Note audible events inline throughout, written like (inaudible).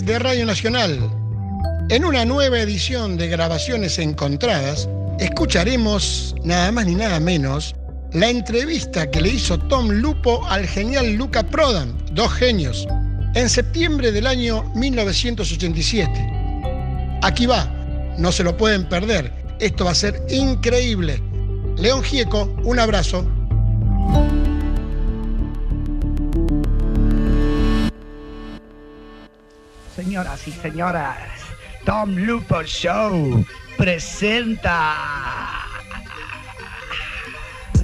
de Radio Nacional. En una nueva edición de Grabaciones Encontradas, escucharemos nada más ni nada menos la entrevista que le hizo Tom Lupo al genial Luca Prodan, dos genios, en septiembre del año 1987. Aquí va, no se lo pueden perder, esto va a ser increíble. León Gieco, un abrazo. Señoras y señoras, Tom Lupo Show presenta.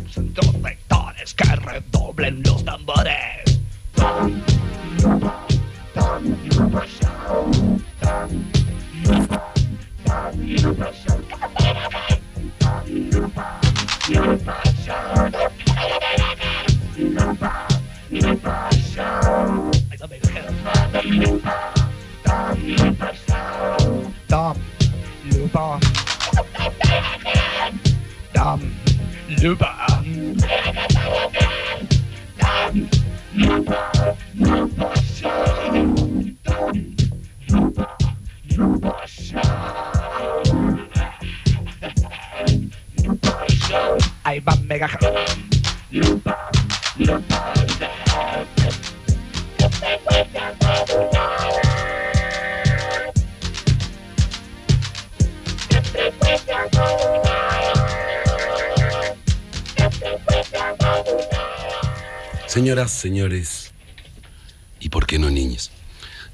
Son dos vectores que redoblen los tambores. Tom, Lupo, Tom Lupo Show. Tom, Lupo, Tom Lupo Show. Tom Lupo, Lupo Show. Lupo, Lupo Show. Jefe. Lupo. Tom Tom Lupo. Lupo Show. Lupo Show. Ahí va Mega. Lupo. Lupo Señoras, señores, y por qué no niños.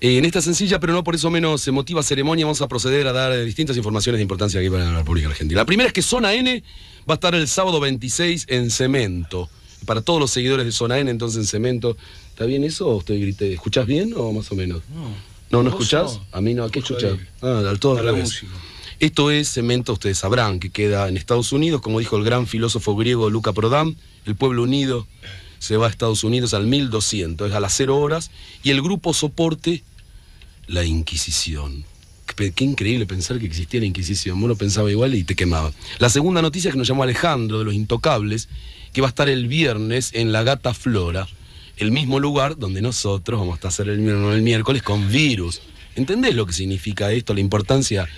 Eh, en esta sencilla, pero no por eso menos emotiva ceremonia, vamos a proceder a dar distintas informaciones de importancia aquí para la República Argentina. La primera es que Zona N va a estar el sábado 26 en Cemento. Para todos los seguidores de Zona N, entonces en Cemento. ¿Está bien eso o te grité? ¿Escuchás bien o más o menos? No, ¿no escuchás? A mí no, ¿a qué escuchás? Ah, al todo al revés. Esto es Cemento, ustedes sabrán, que queda en Estados Unidos, como dijo el gran filósofo griego Luca Prodan, el pueblo unido se va a Estados Unidos al 1200, es a las 0 horas, y el grupo soporte la Inquisición. Qué, increíble pensar que existía la Inquisición, uno pensaba igual y te quemaba. La segunda noticia es que nos llamó Alejandro de los Intocables, que va a estar el viernes en la Gata Flora, el mismo lugar donde nosotros vamos a estar el, el miércoles con virus. ¿Entendés lo que significa esto, la importancia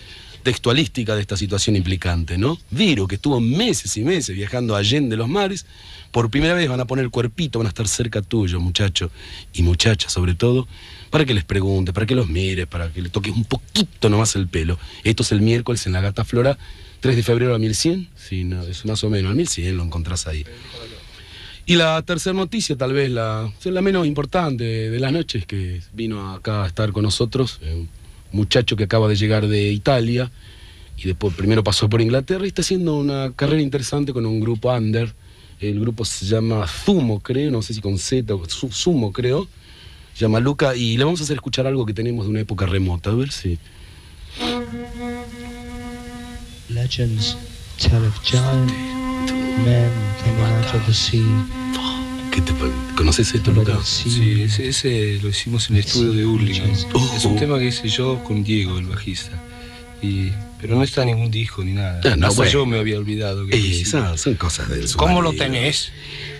textualística de esta situación implicante, ¿no? Viro, que estuvo meses y meses viajando allende los mares, por primera vez van a poner el cuerpito, van a estar cerca tuyo, muchacho, y muchacha sobre todo, para que les preguntes, para que los mires, para que le toques un poquito nomás el pelo. Esto es el miércoles en la Gata Flora, 3 de febrero a 1100, sí, no, es más o menos, al 1100 lo encontrás ahí. Y la tercera noticia, tal vez la, la menos importante de, las noches, que vino acá a estar con nosotros, eh, muchacho que acaba de llegar de Italia y después primero pasó por Inglaterra y está haciendo una carrera interesante con un grupo under. El grupo se llama Zumo, creo, no sé si con Z o Sumo, creo. Llama Luca y le vamos a hacer escuchar algo que tenemos de una época remota, a ver si. Legends tell of giant men coming out of the sea. ¿Qué te ¿Conoces Luca? the sea. Sí, ese, ese lo hicimos en el estudio de Hurlingham. Oh. Es un tema que hice yo con Diego, el bajista. Y, pero no está en ningún disco ni nada. Ah, no, bueno. yo me había olvidado. Que Eh, esas son cosas del ¿Cómo lo tenés?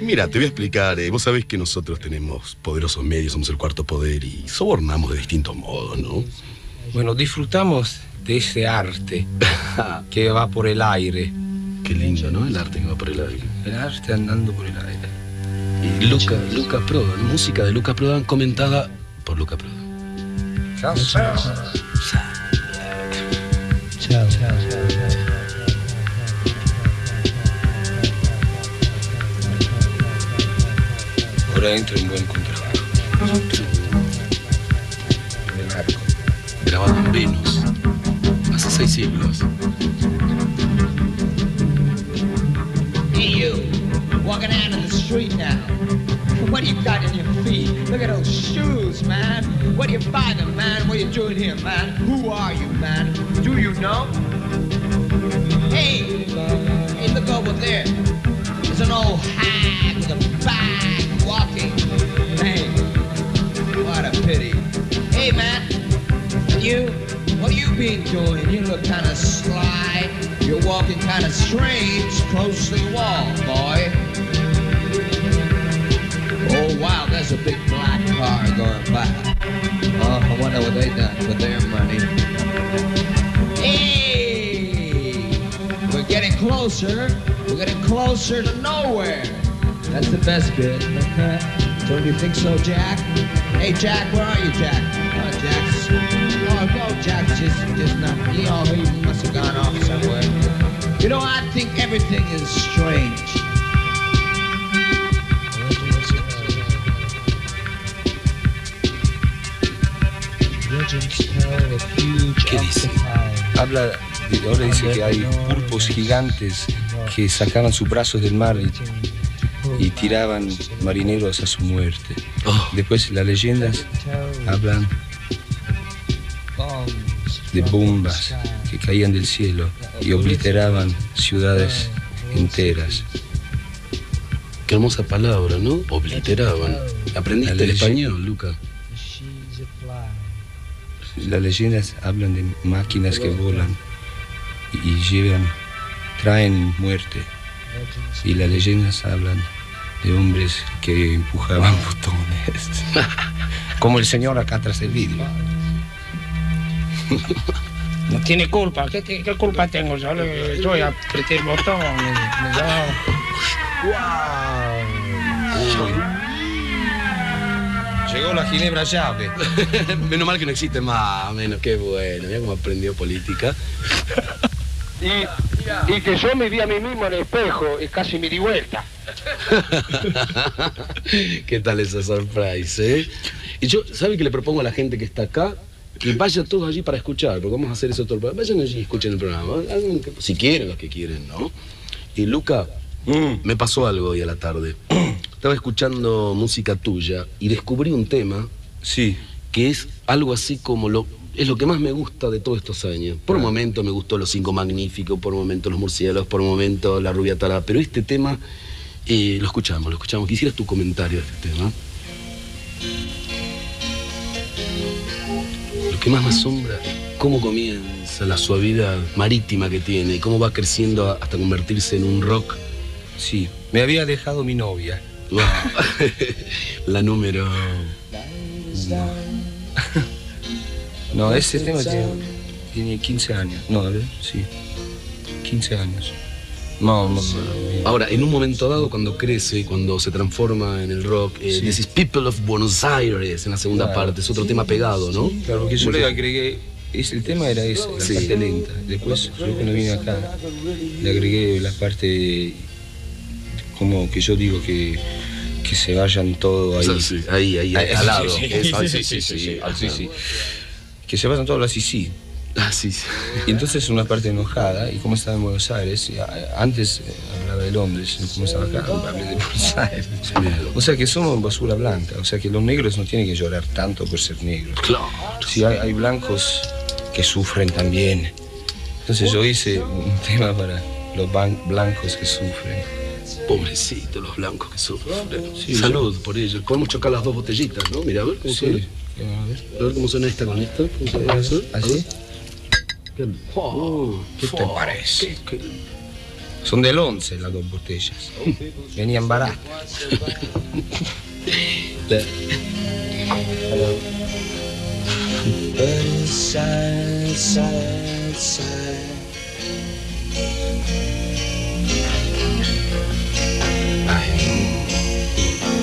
Mira, te voy a explicar. eh, vos sabés que nosotros tenemos poderosos medios, somos el cuarto poder y sobornamos de distintos modos, ¿no? Bueno, disfrutamos de ese arte (laughs) que va por el aire. Qué lindo, ¿no? El arte que va por el aire. El arte andando por el aire. Y Luca, Luca Prodan, música de Luca Prodan comentada por Luca Prodan. Tell. Ahora entra un buen contrabajo. En el arco. Grabado en Venus, hace seis siglos. Walking out in the street now. What do you got in your feet? Look at those shoes, man. What are you buying them, man? What are you doing here, man? Who are you, man? Do you know? Hey, hey, look over there. There's an old hag with a bag walking. Hey, what a pity. Hey, man, and you, what you been doing? You look kind of sly. You're walking kind of strange. Close to the wall, boy. Oh, wow, there's a big black car going by. Oh, I wonder what they done with their money. Hey, we're getting closer. We're getting closer to nowhere. That's the best bit. Don't you think so, Jack? Hey, Jack, where are you, Jack? Oh, Jack's. Oh, no, Jack's just, just not. Know, he must have gone off somewhere. You know, I think everything is strange. ¿Qué dice? Habla, ahora dice que hay pulpos gigantes que sacaban sus brazos del mar y, y tiraban marineros a su muerte. Oh, Después las leyendas hablan de bombas que caían del cielo y obliteraban ciudades enteras. qué hermosa palabra, ¿no? Obliteraban. Aprendiste el español, Luca. Las leyendas hablan de máquinas que volan y, llevan, traen muerte. Y las leyendas hablan de hombres que empujaban (laughs) botones. (laughs) Como el señor acá tras el vidrio. (laughs) No tiene culpa. ¿Qué, te- qué culpa tengo? Yo, le- yo apreté el botón. y- y Llegó la ginebra llave. (laughs) menos mal que no existe más, menos qué bueno. Mira cómo aprendió política. Y, y que yo me vi a mí mismo en el espejo y casi me di vuelta. (laughs) ¿Qué tal esa surprise, eh? Y yo, ¿sabe qué le propongo a la gente que está acá? Que vaya todos allí para escuchar, porque vamos a hacer eso todo el programa. Vayan allí y escuchen el programa. Que- Si quieren, los que quieren, ¿no? Y Luca, me pasó algo hoy a la tarde. Estaba escuchando música tuya y descubrí un tema Sí, que es algo así como lo es lo que más me gusta de todos estos años. Por un momento me gustó Los Cinco Magníficos, por un momento Los Murciélagos, por un momento La Rubia Tarada, pero este tema eh, lo escuchamos, lo escuchamos. Quisieras tu comentario de este tema. Lo que más me asombra, cómo comienza la suavidad marítima que tiene, y cómo va creciendo hasta convertirse en un rock. Sí. Me había dejado mi novia. Wow. (laughs) la número... No, ese tema tiene, tiene 15 años. No, a ver, sí. 15 años. No, no, no. Ahora, en un momento dado, cuando crece, cuando se transforma en el rock, eh, Sí. People of Buenos Aires en la segunda Claro. parte, es otro tema pegado, ¿no? Claro, porque yo le agregué, es, el tema era ese, la Sí. parte lenta. Después, yo cuando vine acá, le agregué la parte, como que yo digo que, que se vayan todo ahí. Sí, ahí, ahí, Ahí, al lado. sí, sí, sí. Que se vayan todos así, sí. Ah, sí, sí. Y entonces una parte enojada, y como estaba en Buenos Aires, y, a- antes eh, hablaba de Londres, como estaba acá, hablé de Buenos Aires. O sea que somos basura blanca, o sea que los negros no tienen que llorar tanto por ser negros. Claro. Sí, hay, hay blancos que sufren también. Entonces yo hice un (laughs) tema para los blancos que sufren. Pobrecitos los blancos que sufren. Sí, Salud por ellos. Podemos chocar las dos botellitas, ¿no? Mira, a ver cómo suena. Sí. A ver. A ver cómo suena esta con esta. ¿Cómo suena ¿Así? Oh, ¿Qué te parece? qué- qué- Son del 11 las dos botellas. Venían baratas. (laughs)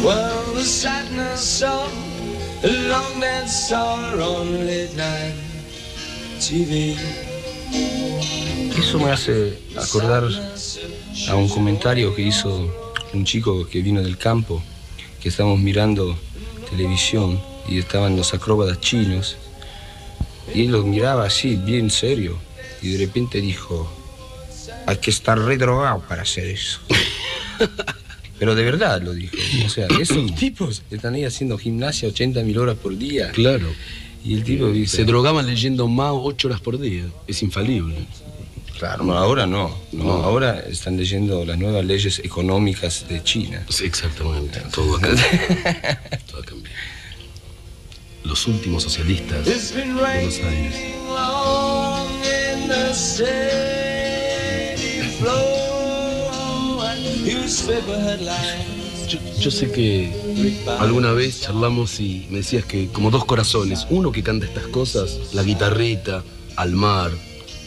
Well, the sadness of a long dead star on late night TV. Eso me hace acordar a un comentario que hizo un chico que vino del campo, que estábamos mirando televisión y estaban los acróbatas chinos, y él los miraba así, bien serio, y de repente dijo, hay que estar redrogado para hacer eso. (laughs) Pero de verdad lo dijo. O sea, (clears throat) esos tipos están ahí haciendo gimnasia 80 mil horas por día. Claro. Y el tipo dice, Se drogaban leyendo Mao ocho horas por día. Es infalible. claro, no, ahora no, no, No. ahora están leyendo las nuevas leyes económicas de China. Sí, exactamente. Todo ha cambiado. Todo ha cambiado. Los últimos socialistas de Buenos Aires. Yo, yo sé que alguna vez charlamos y me decías que como dos corazones, uno que canta estas cosas, la guitarrita, al mar,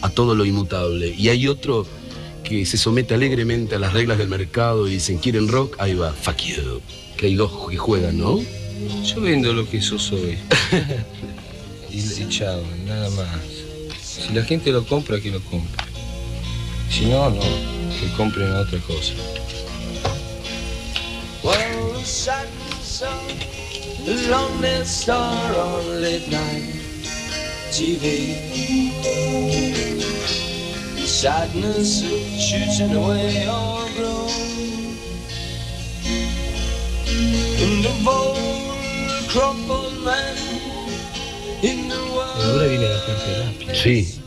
a todo lo inmutable, y hay otro que se somete alegremente a las reglas del mercado y dicen, ¿quieren rock? Ahí va, fuck you. Que hay dos que juegan, ¿no? Yo vendo lo que yo soy. (laughs) y, y chao, nada más. Si la gente lo compra, que lo compre. Si no, no. Que compren otra cosa. Of the lonely star on late night TV. Sadness of shooting away your glow. And of all the crumpled men in the world. viene la terapia. Sí.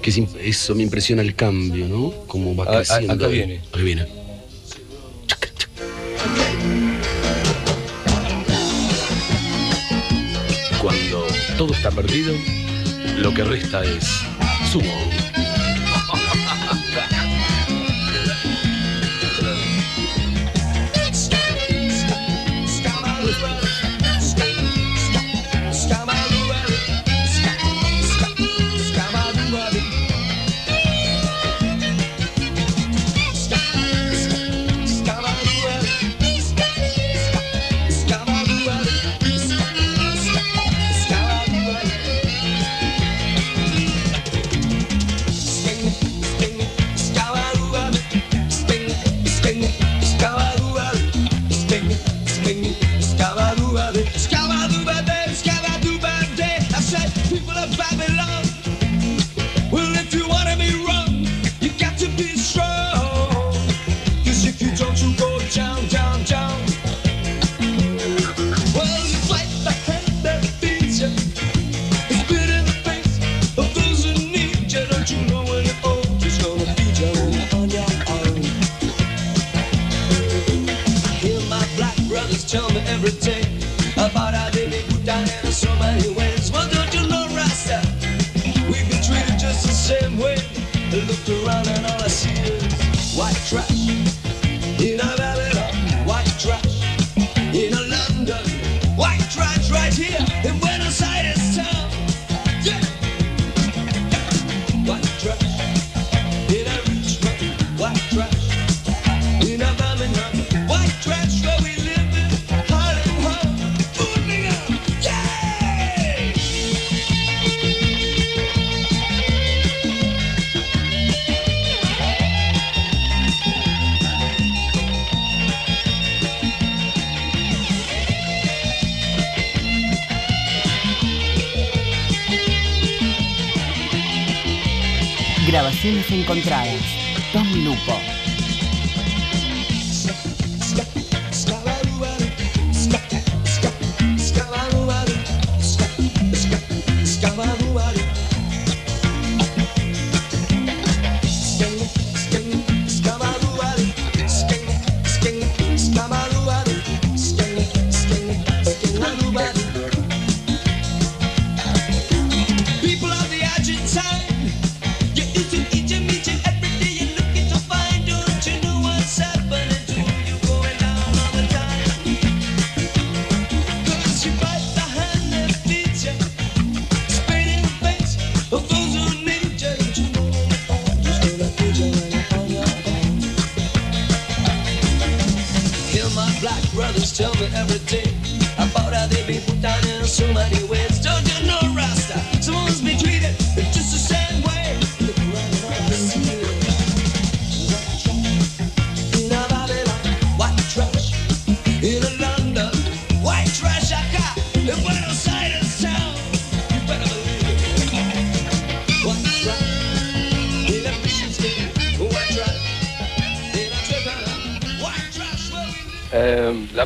Que es eso me impresiona el cambio, ¿no? Como va Ah, ah, creciendo. acá viene. Ahí viene. Todo está perdido, lo que resta es sumo. Every day Grabaciones encontradas. Tom Lupo.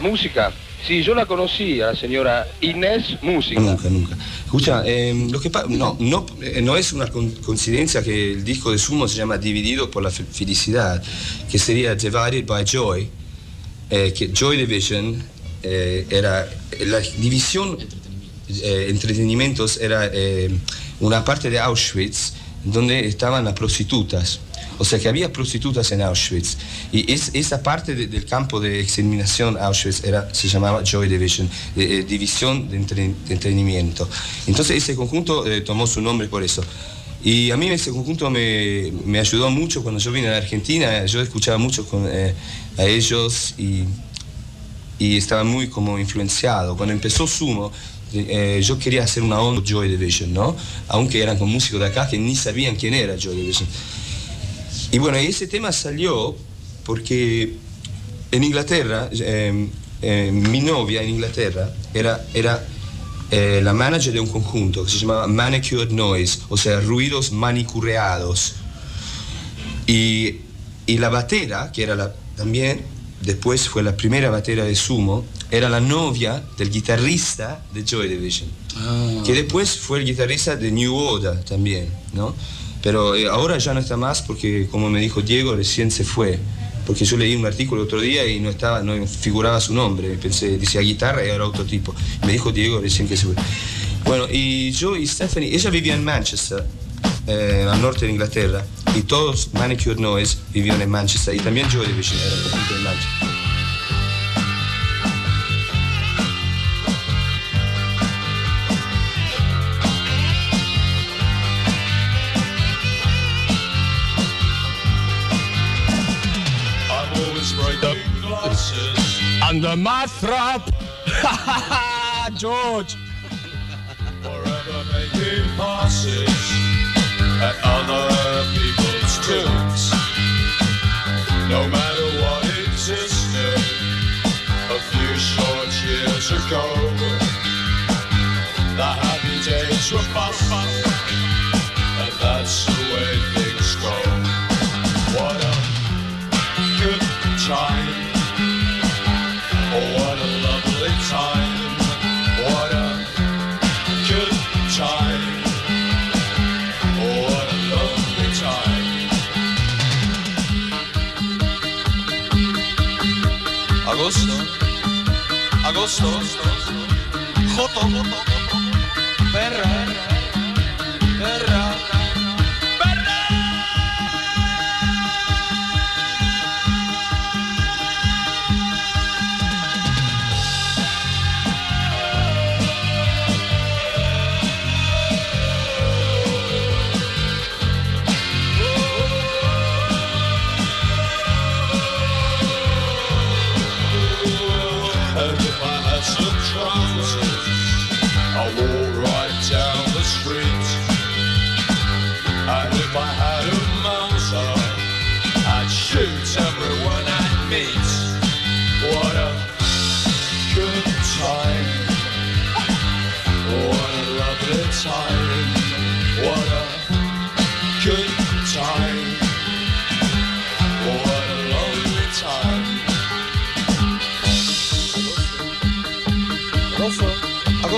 Música, sí, yo la conocí a la señora Inés Música. Nunca, nunca. Escucha, eh, lo que no, no, eh, no es una coincidencia que el disco de Sumo se llama Dividido por la fe- felicidad, que sería Divided by Joy, eh, que Joy Division eh, era la división entretenimientos era una parte de Auschwitz donde estaban las prostitutas O sea que había prostitutas en Auschwitz. Y es- esa parte de- del campo de exterminación Auschwitz era, se llamaba Joy Division, eh, eh, división de, entre- de entretenimiento. Entonces ese conjunto eh, tomó su nombre por eso. Y a mí ese conjunto me, me ayudó mucho cuando yo vine a la Argentina. Yo escuchaba mucho con, a ellos y y estaba muy como influenciado. Cuando empezó Sumo, yo quería hacer una onda Joy Division, ¿no? Aunque eran con músicos de acá que ni sabían quién era Joy Division. Y bueno, ese tema salió porque en Inglaterra, eh, eh, mi novia en Inglaterra era, era eh, la manager de un conjunto que se llamaba Manicured Noise, o sea, ruidos manicureados. Y, y la batera, que era la, también, después fue la primera batera de Sumo, era la novia del guitarrista de Joy Division, que después fue el guitarrista de New Order también, ¿no? Pero eh, ahora ya no está más porque, como me dijo Diego, recién se fue. Porque yo leí un artículo otro día y no estaba, no figuraba su nombre. Pensé, decía guitarra y era otro tipo. Me dijo Diego recién que se fue. Bueno, y yo y Stephanie, ella vivía en Manchester, eh, al norte de Inglaterra, y todos Manicure Noise vivían en Manchester, y también Joy Division era en Manchester. Under my throat. (laughs) George. Forever making passes at other people's tunes. No matter what existed a few short years ago, the happy days were past, and that's the way things go. What a good time. Agosto, agosto, joto, perra,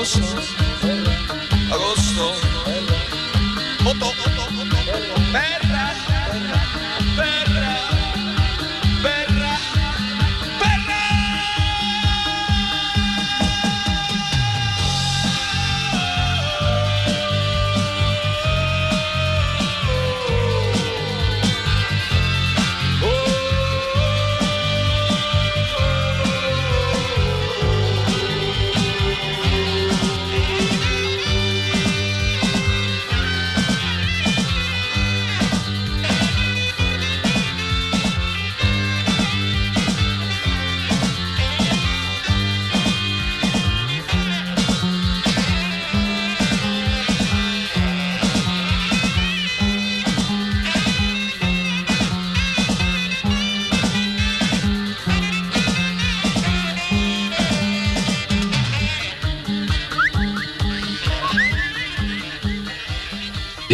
agosto,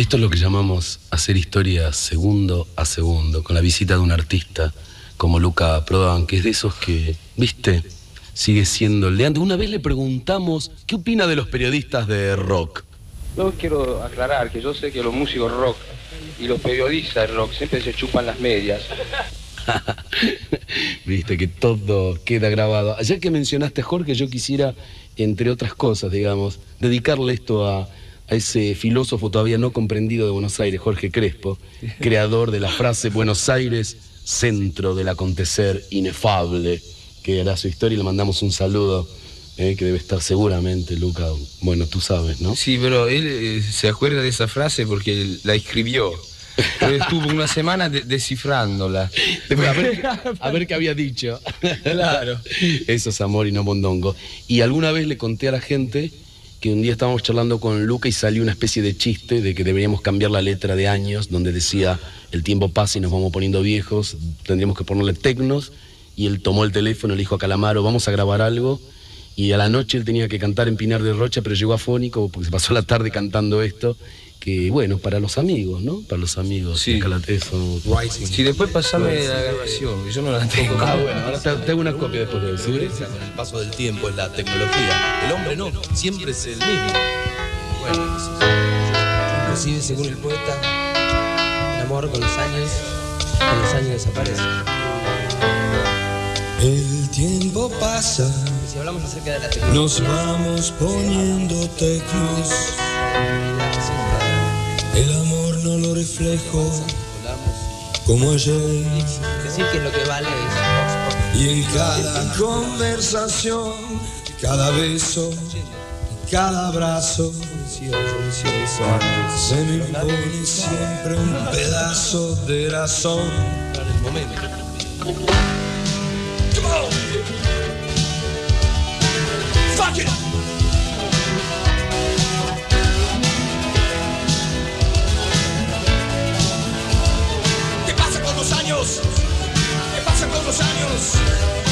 Esto es lo que llamamos hacer historia segundo a segundo, con la visita de un artista como Luca Prodan, que es de esos que, viste, sigue siendo el de antes. Una vez le preguntamos qué opina de los periodistas de rock. Yo quiero aclarar que yo sé que los músicos rock y los periodistas de rock siempre se chupan las medias. (laughs) Viste que todo queda grabado. Ayer que mencionaste Jorge, yo quisiera, entre otras cosas, digamos, dedicarle esto a, a ese filósofo todavía no comprendido de Buenos Aires, Jorge Crespo, (laughs) creador de la frase Buenos Aires, centro del acontecer inefable, que era su historia y le mandamos un saludo, eh, que debe estar seguramente, Luca. Bueno, tú sabes, ¿no? Sí, pero él eh, se acuerda de esa frase porque la escribió. Pero estuvo una semana de- descifrándola. (laughs) A ver, (laughs) a ver qué había dicho. Claro. Eso es amor y no mondongo. Y alguna vez le conté a la gente que un día estábamos charlando con Luca y salió una especie de chiste de que deberíamos cambiar la letra de años, donde decía el tiempo pasa y nos vamos poniendo viejos, tendríamos que ponerle tecnos. Y él tomó el teléfono, le dijo a Calamaro, vamos a grabar algo. Y a la noche él tenía que cantar en Pinar de Rocha, pero llegó afónico porque se pasó la tarde cantando esto. Que bueno, para los amigos, ¿no? Para los amigos. Sí. de Calateso. Si después pasame la grabación, que yo no la tengo. Ah, bueno, (laughs) ahora te, te hago una copia después de eso. ¿sí? Con el paso del tiempo es la tecnología. El hombre no, siempre es el mismo. Bueno, inclusive según el poeta, el amor con los años, con los años desaparece. El tiempo pasa, si hablamos acerca de la tecnología, nos vamos poniendo tecnos. El amor no lo reflejo como ayer. decir que lo que vale es Y en cada conversación, cada beso, cada abrazo, se me impone siempre un pedazo de razón. Fuck it! Los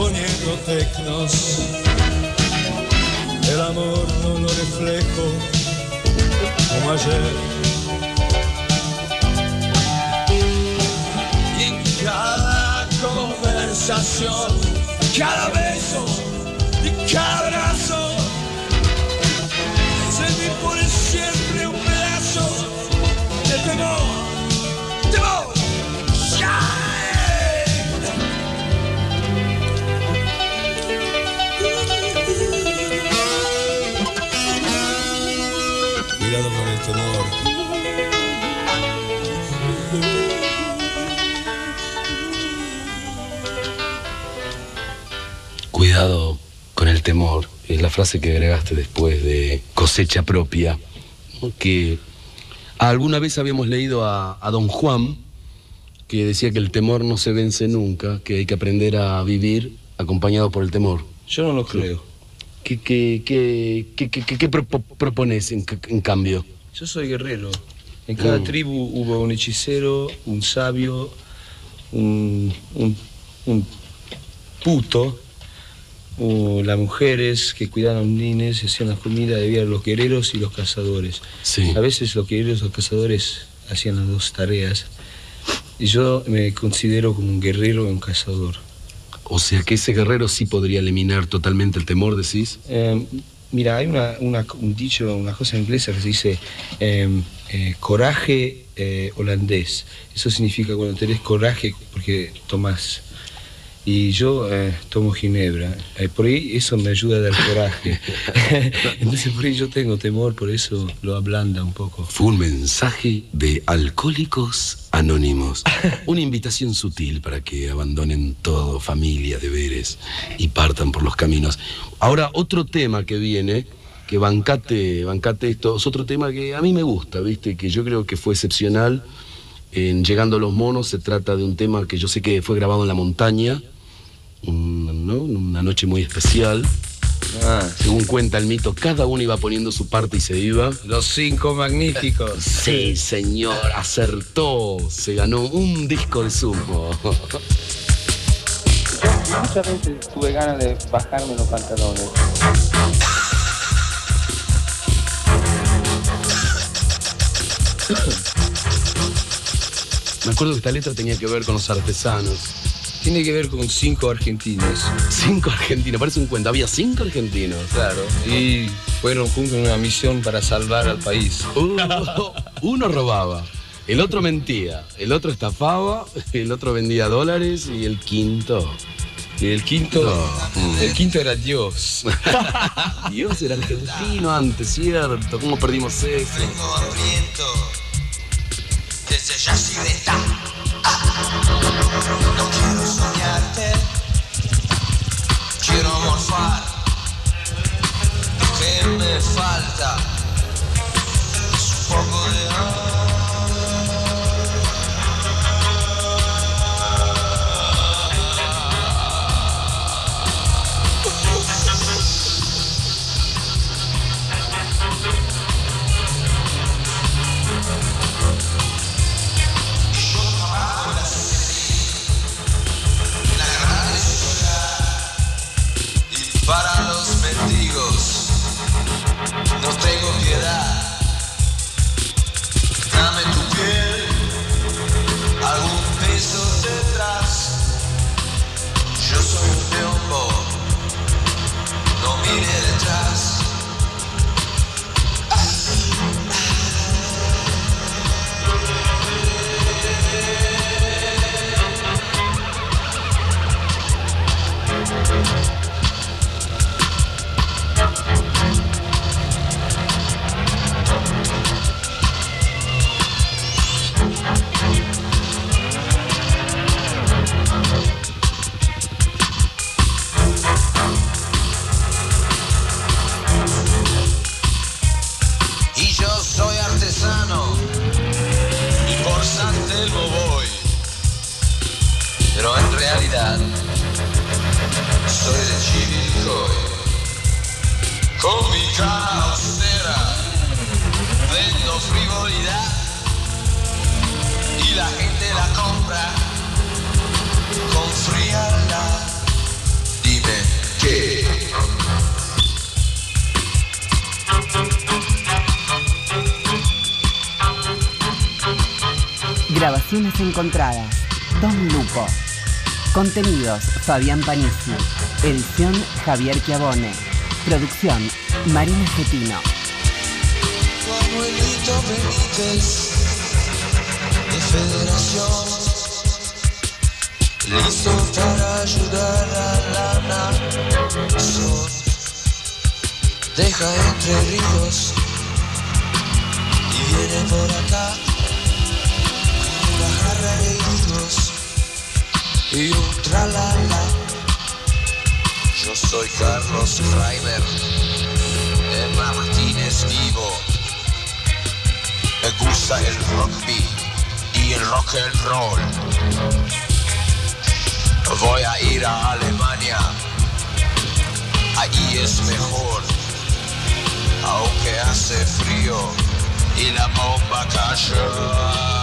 poniendo tecnos. El amor no lo reflejo como ayer. y en cada conversación, cada beso y cada Cuidado con el temor. Cuidado con el temor. es la frase que agregaste después de cosecha propia, que alguna vez habíamos leído a, a don Juan, que decía que el temor no se vence nunca, que hay que aprender a vivir acompañado por el temor. Yo no lo creo. ¿Qué, qué, qué, qué, qué- qué- qué propo- propones en, en cambio? Yo soy guerrero. En cada Mm. tribu hubo un hechicero, un sabio, un, un- un puto, o las mujeres que cuidaban niños y hacían la comida, había los guerreros y los cazadores. Sí. A veces los guerreros y los cazadores hacían las dos tareas. Y yo me considero como un guerrero y un cazador. O sea que ese guerrero sí podría eliminar totalmente el temor, decís. Eh, mira, hay una, un dicho, una cosa inglesa que se dice eh, eh, coraje eh, holandés. Eso significa cuando tenés coraje porque tomas. Y yo eh, tomo ginebra. Eh, por ahí eso me ayuda a dar coraje. (laughs) Entonces por ahí yo tengo temor, por eso lo ablanda un poco. Fue un mensaje de Alcohólicos Anónimos. (laughs) Una invitación sutil para que abandonen todo, familia, deberes, y partan por los caminos. Ahora, otro tema que viene, que bancate, bancate esto, es otro tema que a mí me gusta, ¿viste? Que yo creo que fue excepcional. En Llegando a los Monos se trata de un tema que yo sé que fue grabado en la montaña, un- ¿no? una noche muy especial. Ah, Según cuenta el mito, cada uno iba poniendo su parte y se iba. los cinco magníficos. Sí, señor, acertó. Se ganó un disco de sumo. Muchas veces tuve ganas de bajarme los pantalones. Me acuerdo que esta letra tenía que ver con los artesanos. Tiene que ver con cinco argentinos. Cinco argentinos, parece un cuento. Había cinco argentinos. Claro, y fueron juntos en una misión para salvar al país. Uh, (laughs) uno robaba, el otro mentía, el otro estafaba, el otro vendía dólares y el quinto. Y el quinto, No. el quinto era Dios. (laughs) Dios era argentino antes, ¿cierto? ¿Cómo perdimos eso? Vengo hambriento desde Yacyretá. Falta? Es un poco de Contenidos Fabián Panisi. Edición Javier Chiavone. Producción Marina Getino. Tu abuelito Benítez de Federación Listo para ayudar a la nación Deja entre ríos y viene por acá con una jarra de y un tralala Yo soy Carlos Reimer de Martínez Vivo. Me gusta el rugby y el rock and roll. Voy a ir a Alemania. Ahí es mejor. Aunque hace frío y la bomba cayó.